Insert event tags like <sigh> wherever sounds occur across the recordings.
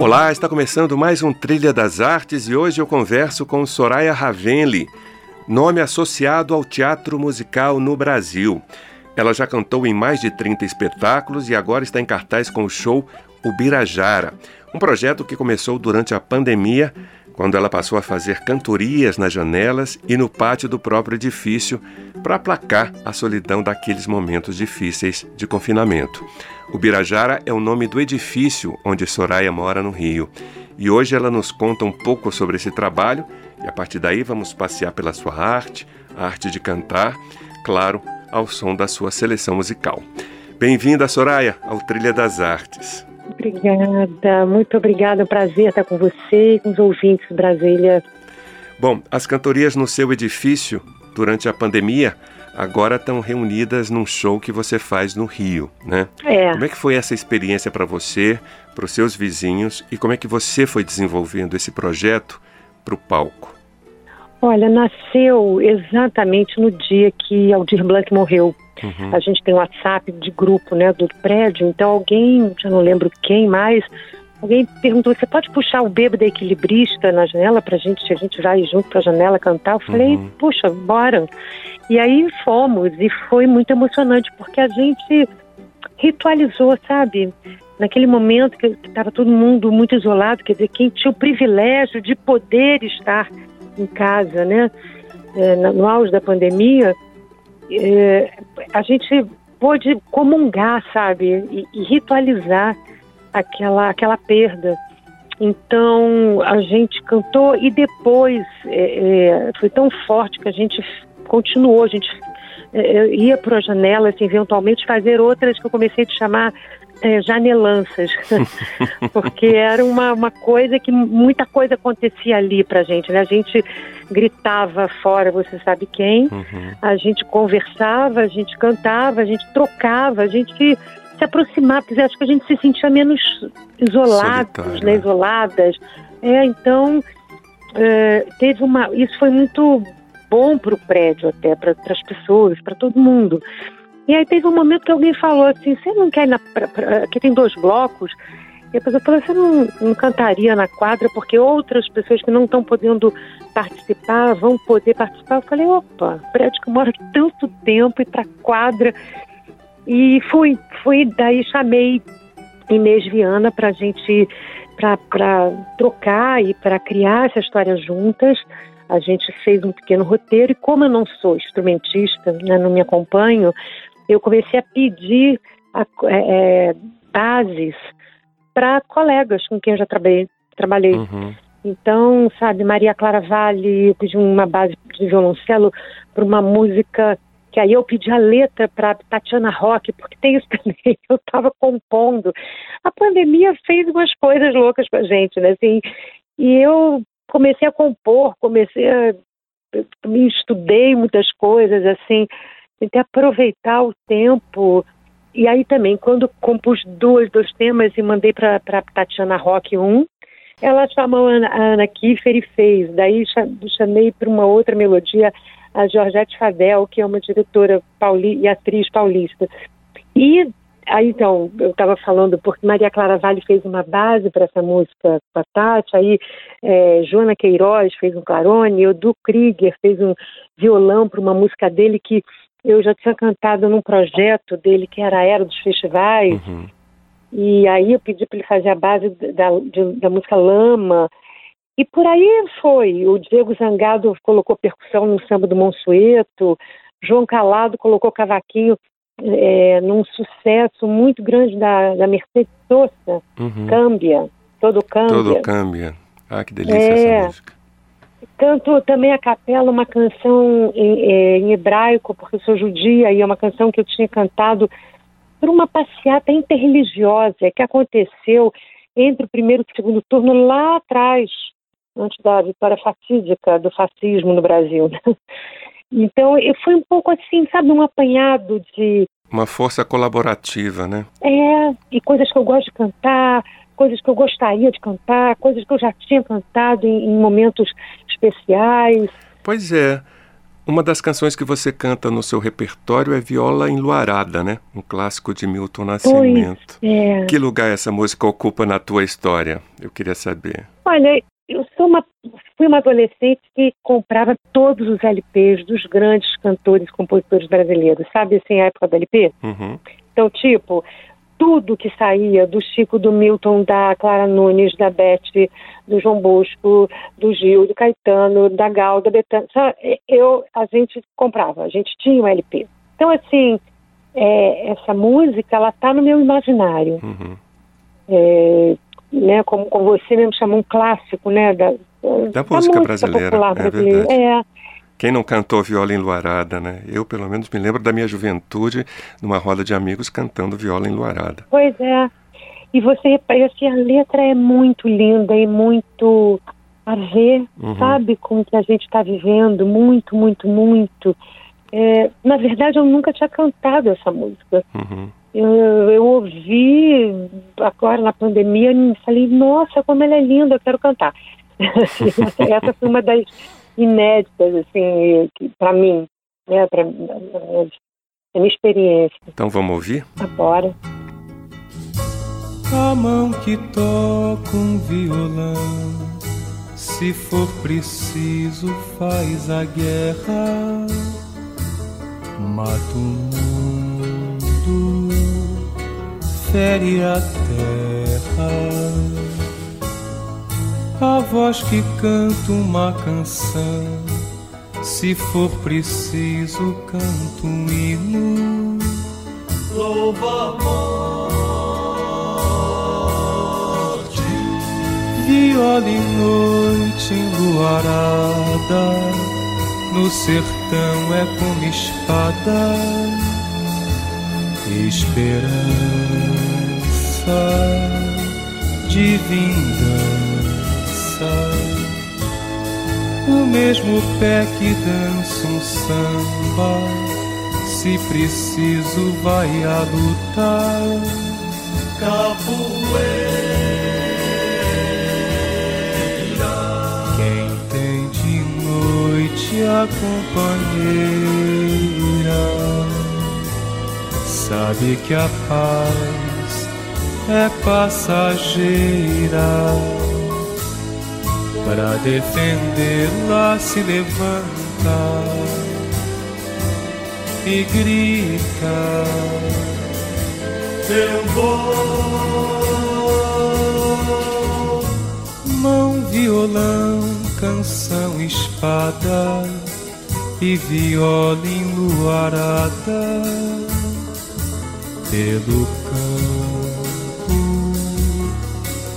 Olá, está começando mais um Trilha das Artes e hoje eu converso com Soraya Ravenli, nome associado ao teatro musical no Brasil. Ela já cantou em mais de 30 espetáculos e agora está em cartaz com o show Ubirajara, um projeto que começou durante a pandemia, quando ela passou a fazer cantorias nas janelas e no pátio do próprio edifício para aplacar a solidão daqueles momentos difíceis de confinamento. O Birajara é o nome do edifício onde Soraya mora no Rio. E hoje ela nos conta um pouco sobre esse trabalho e a partir daí vamos passear pela sua arte, a arte de cantar, claro, ao som da sua seleção musical. Bem-vinda, Soraya, ao Trilha das Artes. Obrigada, muito obrigada. Prazer estar com você e com os ouvintes de Brasília. Bom, as cantorias no seu edifício durante a pandemia agora estão reunidas num show que você faz no Rio, né? É. Como é que foi essa experiência para você, para os seus vizinhos e como é que você foi desenvolvendo esse projeto para o palco? Olha, nasceu exatamente no dia que Aldir Blanc morreu. Uhum. A gente tem um WhatsApp de grupo, né, do prédio. Então alguém, já não lembro quem mais, alguém perguntou: "Você pode puxar o bêbado equilibrista na janela para gente? A gente vai junto para a janela cantar?" Eu falei: uhum. "Puxa, bora." E aí fomos e foi muito emocionante porque a gente ritualizou, sabe? Naquele momento que estava todo mundo muito isolado, quer dizer, quem tinha o privilégio de poder estar em casa, né? É, no auge da pandemia, é, a gente pôde comungar, sabe? E, e, ritualizar aquela, aquela perda. Então a gente cantou e depois é, é foi tão forte que a gente continuou, a gente é, ia para a janela, assim, eventualmente fazer outras que eu comecei a chamar é, janelanças, <laughs> porque era uma, uma coisa que muita coisa acontecia ali pra gente, né? A gente gritava fora, você sabe quem, uhum. a gente conversava, a gente cantava, a gente trocava, a gente se aproximava, porque acho que a gente se sentia menos isolados, né? isoladas. É, então, é, teve uma. Isso foi muito bom para o prédio até, para as pessoas, para todo mundo. E aí teve um momento que alguém falou assim, você não quer ir na... Pra, pra, aqui tem dois blocos, e a pessoa falou, você não, não cantaria na quadra porque outras pessoas que não estão podendo participar vão poder participar? Eu falei, opa, prédio que mora tanto tempo e para quadra. E fui, fui, daí chamei Inês Viana para a gente, para trocar e para criar essa história juntas a gente fez um pequeno roteiro e como eu não sou instrumentista, né, não me acompanho, eu comecei a pedir a, é, é bases para colegas com quem eu já trabalhei. trabalhei. Uhum. Então, sabe, Maria Clara Vale, eu pedi uma base de violoncelo para uma música que aí eu pedi a letra para Tatiana Rock, porque tem isso <laughs> também, eu estava compondo. A pandemia fez umas coisas loucas a gente, né? Assim, e eu comecei a compor, comecei a me estudei muitas coisas assim, tentei aproveitar o tempo. E aí também, quando compus dois, dois temas e mandei para Tatiana Rock um, ela chamou a Ana, Kiefer e fez. Daí chamei para uma outra melodia a Georgette Fadel, que é uma diretora pauli e atriz paulista. E Aí, então, eu estava falando, porque Maria Clara Vale fez uma base para essa música com a Tati, aí é, Joana Queiroz fez um clarone, o Du Krieger fez um violão para uma música dele que eu já tinha cantado num projeto dele, que era a Era dos Festivais, uhum. e aí eu pedi para ele fazer a base da, de, da música Lama, e por aí foi. O Diego Zangado colocou percussão no samba do Monsueto, João Calado colocou cavaquinho é, num sucesso muito grande da, da Mercedes Sosa, uhum. Câmbia, Todo Câmbia. Todo Câmbia. Ah, que delícia é, essa música. Canto também a capela uma canção em, é, em, hebraico, porque eu sou judia, e é uma canção que eu tinha cantado por uma passeata interreligiosa que aconteceu entre o primeiro e o segundo turno lá atrás, antes da vitória fatídica do fascismo no Brasil. Né? Então, eu fui um pouco assim, sabe, um apanhado de. Uma força colaborativa, né? É, e coisas que eu gosto de cantar, coisas que eu gostaria de cantar, coisas que eu já tinha cantado em, em momentos especiais. Pois é. Uma das canções que você canta no seu repertório é Viola Enluarada, né? Um clássico de Milton Nascimento. Pois é. Que lugar essa música ocupa na tua história? Eu queria saber. Olha, eu sou uma, fui uma adolescente que comprava todos os LPs dos grandes cantores e compositores brasileiros, sabe assim, a época do LP? Uhum. Então, tipo, tudo que saía do Chico, do Milton, da Clara Nunes, da Beth, do João Bosco, do Gil, do Caetano, da Gal, da Betânia, eu, a gente comprava, a gente tinha um LP. Então, assim, é, essa música, ela tá no meu imaginário. Uhum. É, né, como, como você mesmo chamou, um clássico, né, da, da, da música, música, brasileira, popular é. Verdade. É. Quem não cantou viola enluarada, né? Eu, pelo menos, me lembro da minha juventude, numa roda de amigos, cantando viola enluarada. Pois é. E você repara assim, a letra é muito linda e muito a ver, Uhum. sabe, com o que a gente está vivendo, muito, muito, muito. É, na verdade, eu nunca tinha cantado essa música. Uhum. Eu, eu ouvi agora na pandemia e falei, nossa, como ela é linda, eu quero cantar. essa, <laughs> essa foi uma das <laughs> inéditas, assim, para mim, né, para a minha experiência. Então vamos ouvir? Agora. A mão que toca um violão, se for preciso, faz a guerra, mata o mundo, fere a terra. A voz que canta uma canção, se for preciso, canto um hino. Louva a morte, viola e noite enluarada, no sertão é como espada, esperança de vingança. O mesmo pé que dança um samba, se preciso vai a lutar. Capoeira. Quem tem de noite a companheira, sabe que a paz é passageira. Para defendê-la se levanta e grita: Eu vou. Mão, violão, canção, espada e viola enluarada pelo campo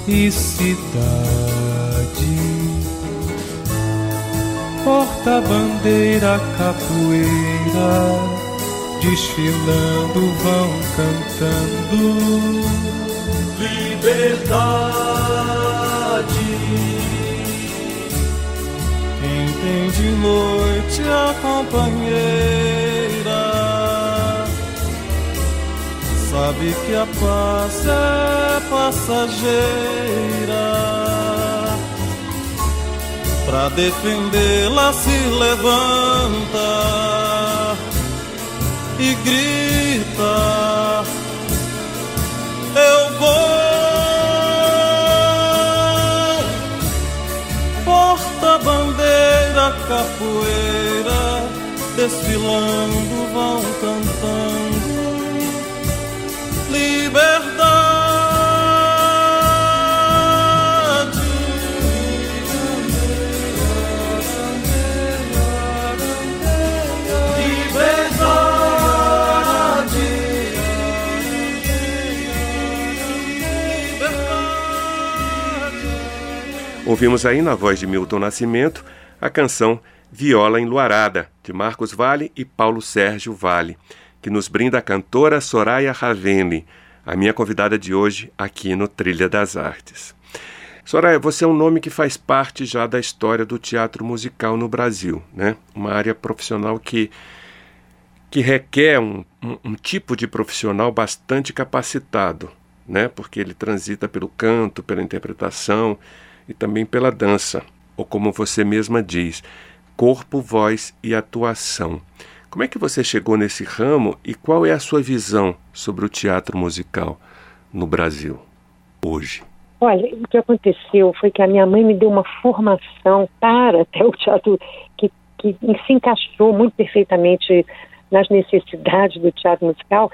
e cidade. Porta-bandeira, capoeira, desfilando vão cantando. Liberdade. Quem tem de noite a companheira sabe que a paz é passageira. Pra defendê-la se levanta e grita: Eu vou. Porta-bandeira, capoeira, desfilando vão cantando Ouvimos aí na voz de Milton Nascimento a canção Viola Enluarada, de Marcos Vale e Paulo Sérgio Vale. que nos brinda a cantora Soraya Ravenli, a minha convidada de hoje aqui no Trilha das Artes. Soraya, você é um nome que faz parte já da história do teatro musical no Brasil, né? Uma área profissional que, que requer um, um, um tipo de profissional bastante capacitado, né? Porque ele transita pelo canto, pela interpretação e também pela dança, ou como você mesma diz, corpo, voz e atuação. Como é que você chegou nesse ramo e qual é a sua visão sobre o teatro musical no Brasil hoje? Olha, o que aconteceu foi que a minha mãe me deu uma formação para <laughs> até o teatro que, que se encaixou muito perfeitamente nas necessidades do teatro musical,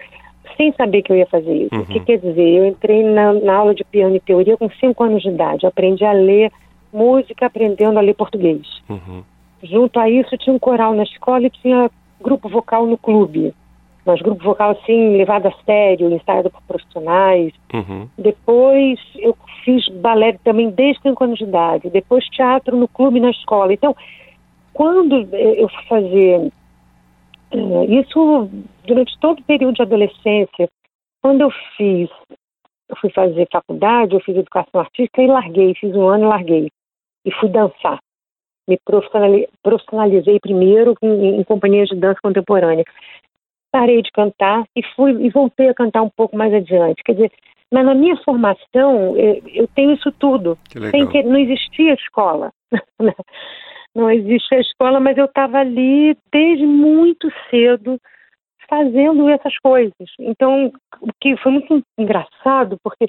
sem saber que eu ia fazer isso. Uhum. O que quer dizer? Eu entrei na, na, aula de piano e teoria com cinco anos de idade. Aprendi a ler música, aprendendo a ler português. Uhum. Junto a isso, tinha um coral na escola e tinha grupo vocal no clube. Mas grupo vocal, assim, levado a sério, ensaiado por profissionais. Uhum. Depois eu fiz balé também desde 5 anos de idade. Depois teatro no clube na escola. Então, quando eu fui fazer isso durante todo o período de adolescência, quando eu fiz, eu fui fazer faculdade, eu fiz educação artística e larguei, fiz um ano e larguei. E fui dançar me profissionalizei primeiro em, em companhias de dança contemporânea. Parei de cantar e fui e voltei a cantar um pouco mais adiante. Quer dizer, mas na minha formação eu, eu tenho isso tudo. Que Sem que não existia escola. <laughs> não existia escola, mas eu estava ali desde muito cedo fazendo essas coisas. Então, o que foi muito engraçado, porque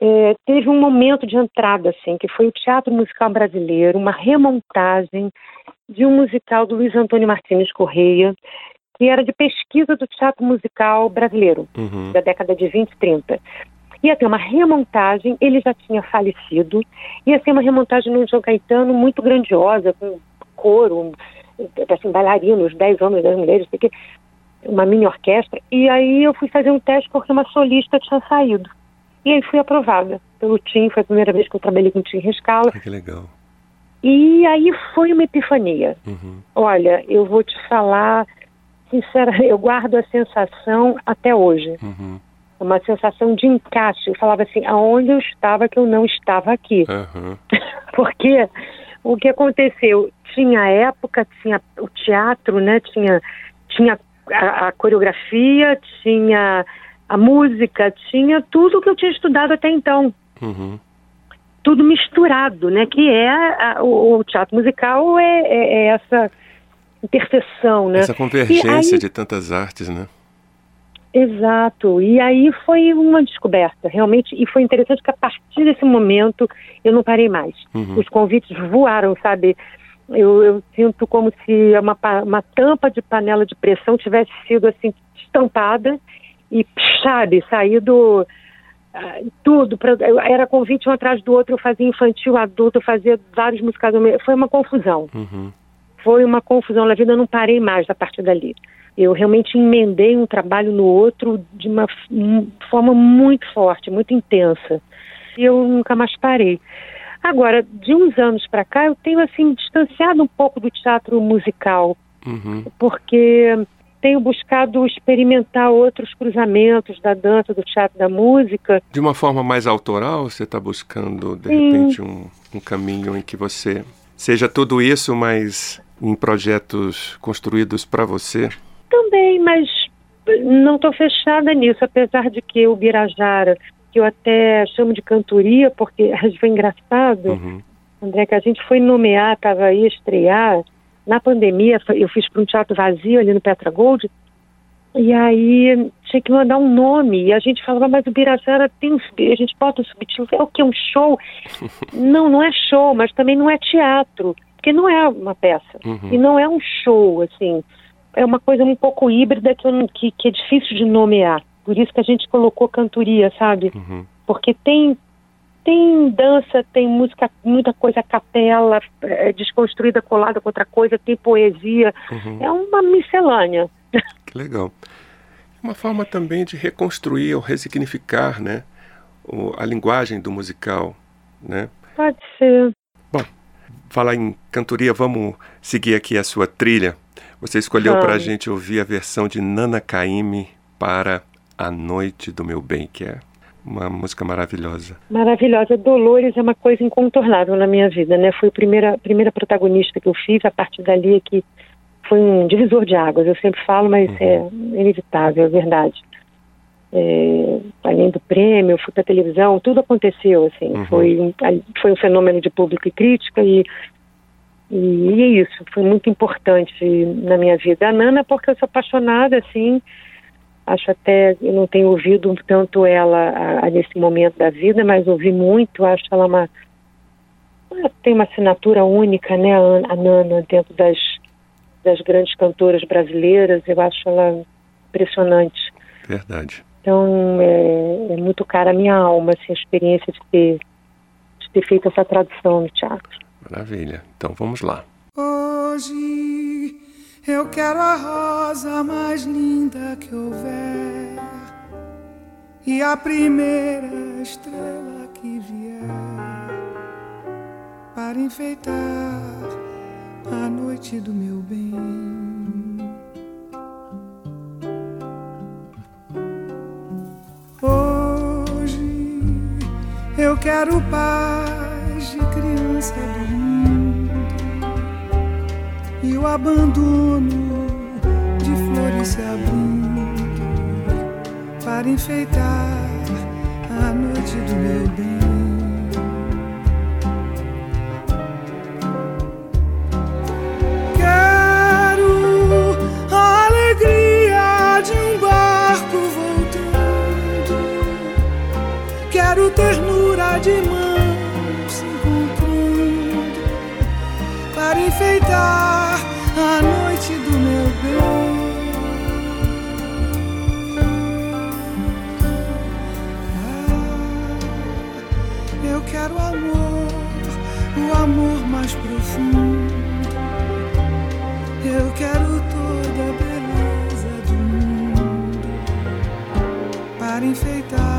é, teve um momento de entrada, assim, que foi o Teatro Musical Brasileiro, uma remontagem de um musical do Luiz Antônio Martins Correia, que era de pesquisa do teatro musical brasileiro, uhum. da década de 20 e 30. Ia ter uma remontagem, ele já tinha falecido, ia ser uma remontagem no João Caetano muito grandiosa, com coro, assim, bailarinos, 10 homens, 10 mulheres, uma mini orquestra. E aí eu fui fazer um teste porque uma solista tinha saído. E aí fui aprovada pelo Tim, foi a primeira vez que eu trabalhei com o Tim Rescala. que legal. E aí foi uma epifania. Uhum. Olha, eu vou te falar, sinceramente, <laughs> eu guardo a sensação até hoje. Uhum. Uma sensação de encaixe. Eu falava assim, aonde eu estava que eu não estava aqui. Uhum. <laughs> Porque o que aconteceu? Tinha época, tinha o teatro, né? Tinha, tinha a, a coreografia, tinha a música, tinha tudo que eu tinha estudado até então. Uhum. Tudo misturado, né? Que é a, o, o, teatro musical é, é, é, essa interseção, né? Essa convergência aí, de tantas artes, né? Exato. E aí foi uma descoberta, realmente. E foi interessante que a partir desse momento eu não parei mais. Uhum. Os convites voaram, sabe? Eu, eu, sinto como se uma, uma tampa de panela de pressão tivesse sido assim estampada e, sabe, saído uh, tudo. Pra, era convite um atrás do outro, eu fazia infantil, adulto, eu fazia vários musicais. Foi uma confusão. Uhum. Foi uma confusão na vida, eu não parei mais a partir dali. Eu realmente emendei um trabalho no outro de uma forma muito forte, muito intensa. E eu nunca mais parei. Agora, de uns anos para cá, eu tenho assim distanciado um pouco do teatro musical, uhum. porque tenho buscado experimentar outros cruzamentos da dança, do teatro, da música. De uma forma mais autoral, você está buscando, de Sim. repente, um, um caminho em que você seja tudo isso, mas em projetos construídos para você? Também, mas não estou fechada nisso, apesar de que o Birajara, que eu até chamo de cantoria, porque <laughs> foi engraçado, uhum. André, que a gente foi nomear, estava aí estrear, na pandemia, eu fiz para um teatro vazio ali no Petra Gold, e aí tinha que mandar um nome, e a gente falava, mas o Birajara tem um, a gente bota um subtítulo, é o que, um show? <laughs> não, não é show, mas também não é teatro, porque não é uma peça, uhum. e não é um show, assim, é uma coisa um pouco híbrida que, eu, que, que, é difícil de nomear, por isso que a gente colocou cantoria, sabe? Uhum. Porque tem tem dança, tem música, muita coisa capela, é, desconstruída, colada com outra coisa, tem poesia. Uhum. É uma miscelânea. <laughs> Que legal. Uma forma também de reconstruir ou resignificar, né? O, a linguagem do musical, né? Pode ser. Bom, falar em cantoria, vamos seguir aqui a sua trilha. Você escolheu para a gente ouvir a versão de Nana Caymmi para A Noite do Meu Bem, que é uma música maravilhosa. Maravilhosa. Dolores é uma coisa incontornável na minha vida, né? Foi a primeira, primeira protagonista que eu fiz, a partir dali é que foi um divisor de águas. Eu sempre falo, mas uhum. é inevitável, é verdade. É, além do prêmio, fui para televisão, tudo aconteceu, assim. Uhum. Foi, um, foi um fenômeno de público e crítica e, e, e é isso. Foi muito importante na minha vida. A Nana, porque eu sou apaixonada, assim, Acho até, eu não tenho ouvido tanto ela a, a, nesse momento da vida, mas ouvi muito. Acho ela uma. Ela tem uma assinatura única, né, a, a Nana, dentro das, das grandes cantoras brasileiras. Eu acho ela impressionante. Verdade. Então, é, é muito cara a minha alma, assim, a experiência de ter, de ter feito essa tradução no teatro. Maravilha. Então, vamos lá. Hoje eu quero a rosa mais linda que houver e a primeira estrela que vier para enfeitar a noite do meu bem. Hoje eu quero paz de criança do e o abandono de flores se abrindo para enfeitar a noite do meu bem. Quero a alegria a noite do meu bem. Ah, eu quero amor, o amor mais profundo. Eu quero toda a beleza do mundo para enfeitar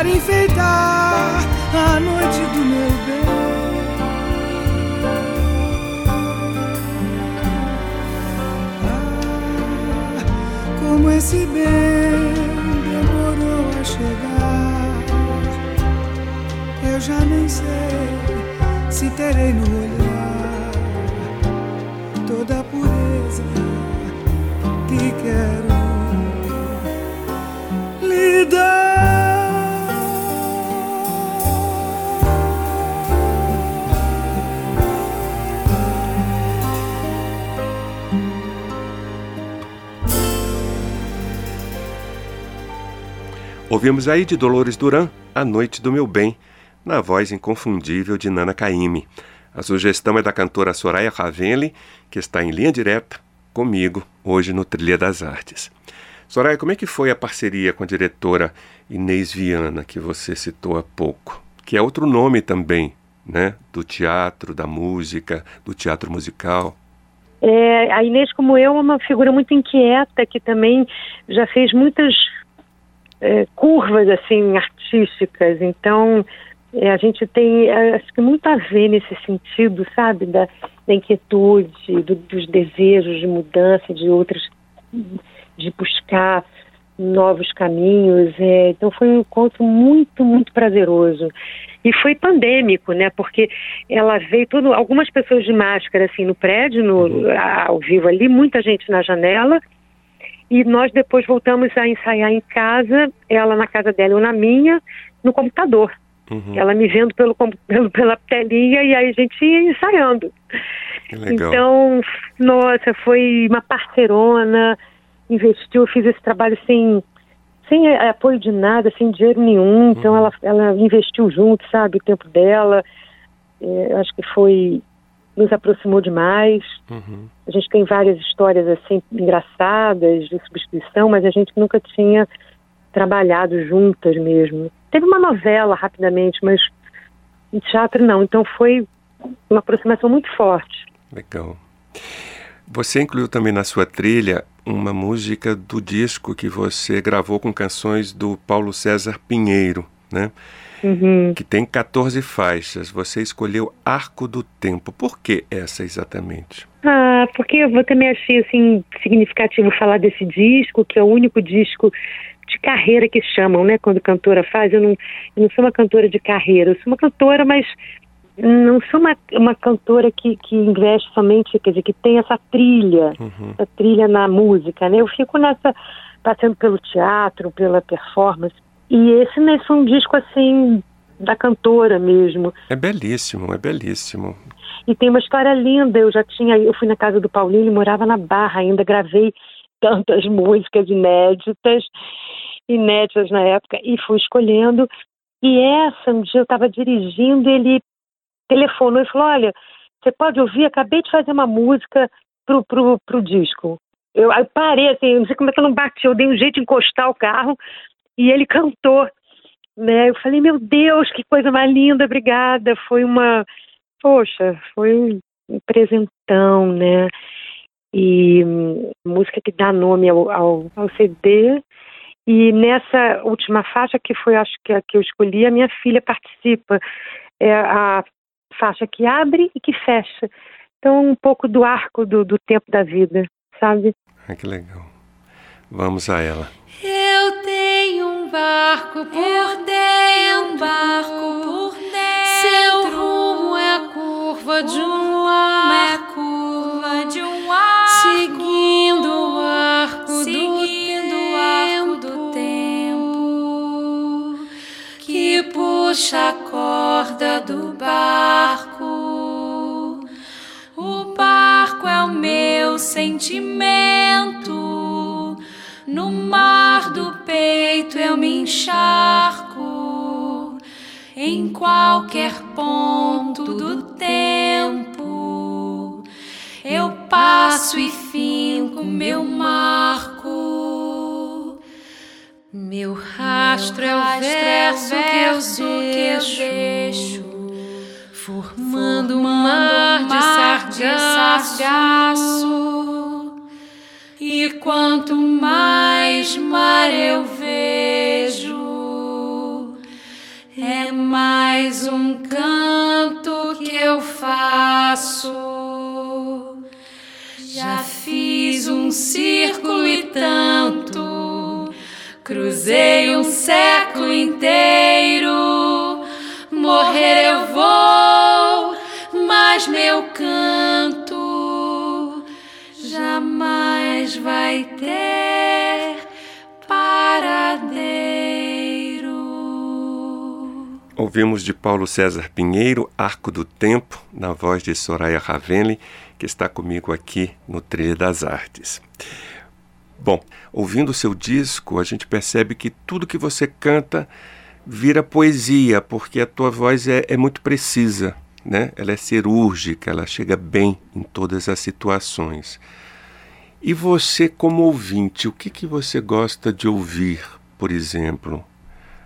para enfeitar a noite do meu bem. Ah, como esse bem demorou a chegar, eu já nem sei se terei no olhar Ouvimos aí de Dolores Duran, A Noite do Meu Bem, na voz inconfundível de Nana Caymmi. A sugestão é da cantora Soraya Ravenli, que está em linha direta comigo hoje no Trilha das Artes. Soraya, como é que foi a parceria com a diretora Inês Viana, que você citou há pouco? Que é outro nome também, né? Do teatro, da música, do teatro musical. É, a Inês, como eu, é uma figura muito inquieta, que também já fez muitas é, curvas, assim, artísticas. Então, é, a gente tem, é, acho que muito a ver nesse sentido, sabe? Da, da inquietude, do, dos desejos de mudança, de outras, de buscar novos caminhos. É, então foi um encontro muito, muito prazeroso. E foi pandêmico, né? Porque ela veio tudo, algumas pessoas de máscara assim no prédio, no, uhum. ao vivo ali, muita gente na janela. E nós depois voltamos a ensaiar em casa, ela na casa dela ou na minha, no computador. Uhum. Ela me vendo pelo, <laughs> pelo, pela telinha e aí a gente ia ensaiando. Então, nossa, foi uma parceirona, investiu, fiz esse trabalho sem, sem apoio de nada, sem dinheiro nenhum. Então, uhum. ela, ela investiu junto, sabe, o tempo dela. É, acho que foi nos aproximou demais. Uhum. A gente tem várias histórias assim engraçadas de substituição, mas a gente nunca tinha trabalhado juntas mesmo. Teve uma novela rapidamente, mas Em teatro, não. Então foi uma aproximação muito forte. Legal. Você incluiu também na sua trilha uma música do disco que você gravou com canções do Paulo César Pinheiro, né? Uhum. Que tem 14 faixas. Você escolheu Arco do Tempo. Por que essa exatamente? Ah, porque eu também achei assim significativo falar desse disco, que é o único disco de carreira que chamam, né? Quando cantora faz, eu não, eu não sou uma cantora de carreira, eu sou uma cantora, mas não sou uma, uma cantora que, que investe somente, quer dizer, que tem essa trilha, Uhum. essa trilha na música, né? Eu fico nessa, passando pelo teatro, pela performance. E esse né, foi um disco assim da cantora mesmo. É belíssimo, é belíssimo. E tem uma história linda. Eu já tinha, eu fui na casa do Paulinho, ele morava na Barra ainda, gravei tantas <laughs> músicas inéditas, inéditas na época, e fui escolhendo. E essa, um dia eu estava dirigindo, ele telefonou e falou: Olha, você pode ouvir? Acabei de fazer uma música pro, pro, pro disco. Eu, aí parei, assim, não sei como é que eu não bati, eu dei um jeito de encostar o carro e ele cantou. Né? Eu falei, meu Deus, que coisa mais linda, obrigada. Foi uma, poxa, foi um presentão, né? E hum, música que dá nome ao, ao, ao CD. E nessa última faixa, que foi acho que a que eu escolhi, a minha filha participa. É a faixa que abre e que fecha. Então, um pouco do arco do, do tempo da vida, sabe? Ah, que legal. Vamos a ela. Um barco por dentro, um barco por dentro. Seu rumo é a curva de um ar, é curva de um ar. Seguindo o arco seguindo do o arco do tempo que puxa a corda do barco. O barco é o meu sentimento. Encharco. Em qualquer ponto do tempo eu passo e finco meu marco. Meu rastro é o verso que eu deixo, formando um mar de sargaço. E quanto mais mar eu é mais um canto que eu faço. Já fiz um círculo e tanto, cruzei um século inteiro. Morrer eu vou, mas meu canto jamais vai ter Ouvimos de Paulo César Pinheiro, Arco do Tempo, na voz de Soraya Ravenli, que está comigo aqui no Trilha das Artes. Bom, ouvindo o seu disco, a gente percebe que tudo que você canta vira poesia, porque a tua voz é, é muito precisa, né? Ela é cirúrgica, ela chega bem em todas as situações. E você, como ouvinte, o que, que você gosta de ouvir, por exemplo,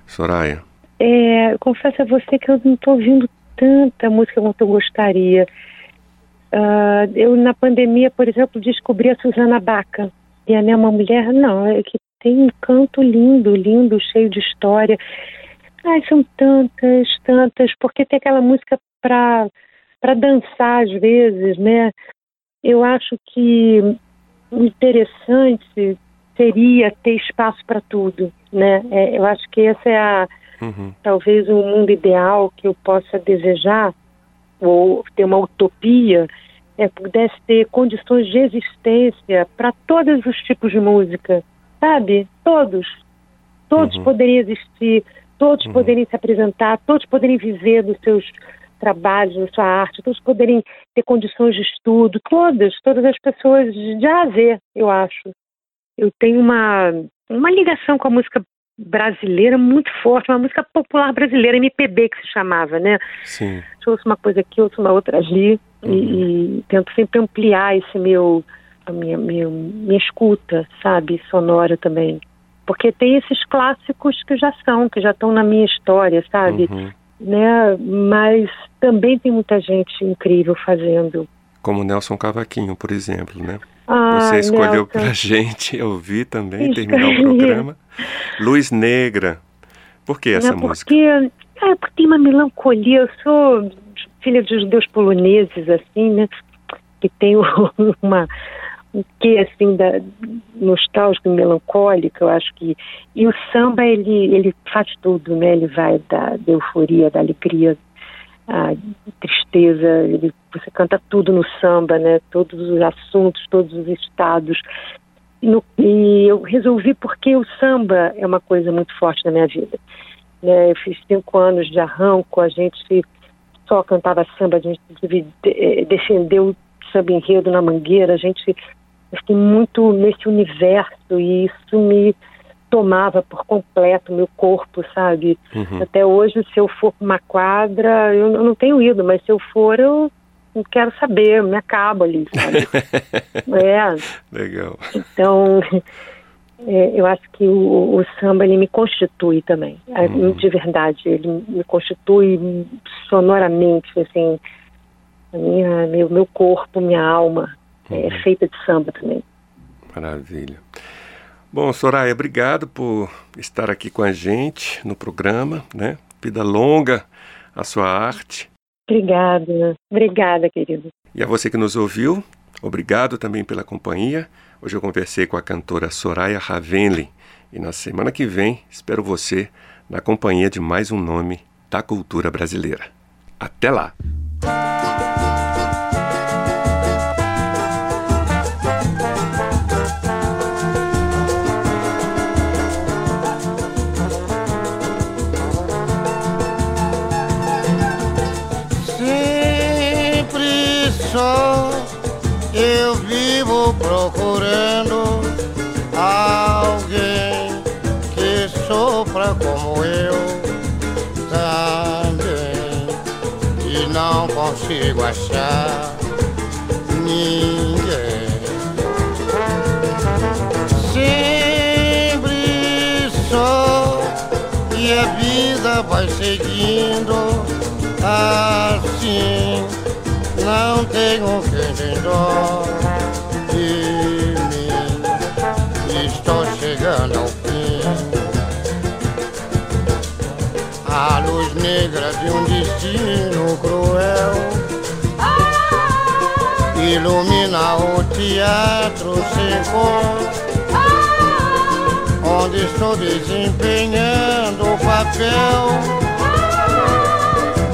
Soraya? É, confesso a você que eu não estou ouvindo tanta música quanto eu gostaria. Ah, eu, na pandemia, por exemplo, descobri a Suzana Baca. E ela é uma mulher, não, é que tem um canto lindo, lindo, cheio de história. Ai, são tantas, tantas, porque tem aquela música para para dançar às vezes, né? Eu acho que interessante seria ter espaço para tudo, né? É, eu acho que essa é a Uhum. talvez o mundo ideal que eu possa desejar ou ter uma utopia é pudesse ter condições de existência para todos os tipos de música, sabe? Todos, todos Uhum. poderiam existir, todos Uhum. poderiam se apresentar, todos poderiam viver dos seus trabalhos, da sua arte, todos poderiam ter condições de estudo, todas, todas as pessoas de Z, eu acho. Eu tenho uma, uma ligação com a música brasileira muito forte, uma música popular brasileira, MPB que se chamava, né? Sim. Eu ouço uma coisa aqui, ouço uma outra ali e, e tento sempre ampliar esse meu, a minha, minha, minha escuta, sabe, sonora também. Porque tem esses clássicos que já são, que já estão na minha história, sabe? Uhum. né? Mas também tem muita gente incrível fazendo. Como Nelson Cavaquinho, por exemplo, né? Ah, Você escolheu pra gente ouvir também, Escolhi. terminar o programa. Luz Negra. Por que essa música? Porque, é, porque tem uma melancolia. Eu sou filha de judeus poloneses, assim, né? Que tem <laughs> uma um quê assim da nostálgico melancólico, eu acho que e o samba ele ele faz tudo, né? Ele vai da, da euforia, da alegria, a tristeza, ele, você canta tudo no samba, né? Todos os assuntos, todos os estados. E, no- e eu resolvi porque o samba é uma coisa muito forte na minha vida. Né? Eu fiz cinco anos de arranco, a gente só cantava samba, a gente eh, defendeu o samba enredo na mangueira, a gente eu fiquei muito nesse universo e isso me tomava por completo o meu corpo, sabe? Uhum. Até hoje, se eu for para uma quadra, eu não- tenho ido, mas se eu for, eu quero saber, eu me acabo ali, sabe? <laughs> é, Legal. então, é, eu acho que o, o samba ele me constitui também, é, Uhum. de verdade. Ele me constitui sonoramente, assim, a minha, meu, meu corpo, minha alma é Uhum. feita de samba também. Maravilha. Bom, Soraya, obrigado por estar aqui com a gente no programa, né? Vida longa a sua arte. Obrigada, obrigada, querido. E a você que nos ouviu, obrigado também pela companhia. Hoje eu conversei com a cantora Soraya Ravenli e na semana que vem espero você na companhia de mais um nome da cultura brasileira. Até lá! Eu também e não consigo achar ninguém. Sempre só e a vida vai seguindo assim. Não tenho quem tem dó negra de um destino cruel ilumina o teatro sem cor onde estou desempenhando o papel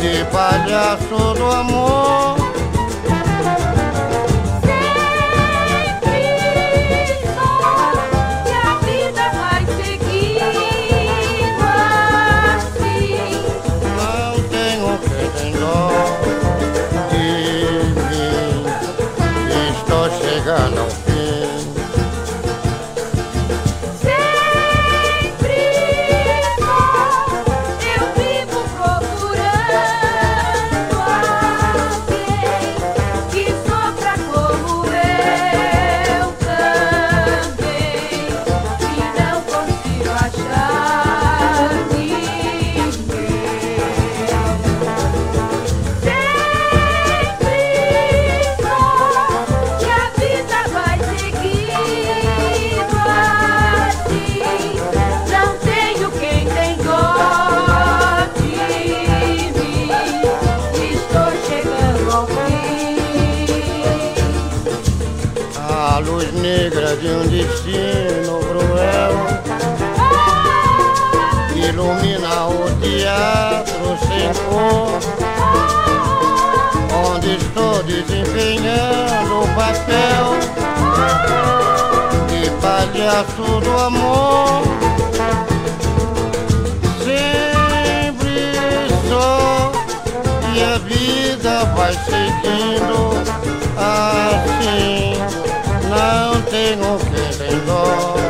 de palhaço do amor. Ilumina o teatro sem cor. Onde estou desempenhando o papel de palhaço do amor. Sempre só e a vida vai seguindo assim. Não tenho quem tem dó